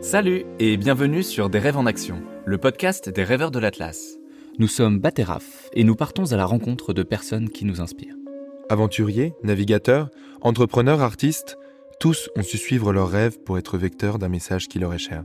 Salut et bienvenue sur Des rêves en action, le podcast des rêveurs de l'Atlas. Nous sommes Bateraf et nous partons à la rencontre de personnes qui nous inspirent. Aventuriers, navigateurs, entrepreneurs, artistes, tous ont su suivre leurs rêves pour être vecteurs d'un message qui leur est cher.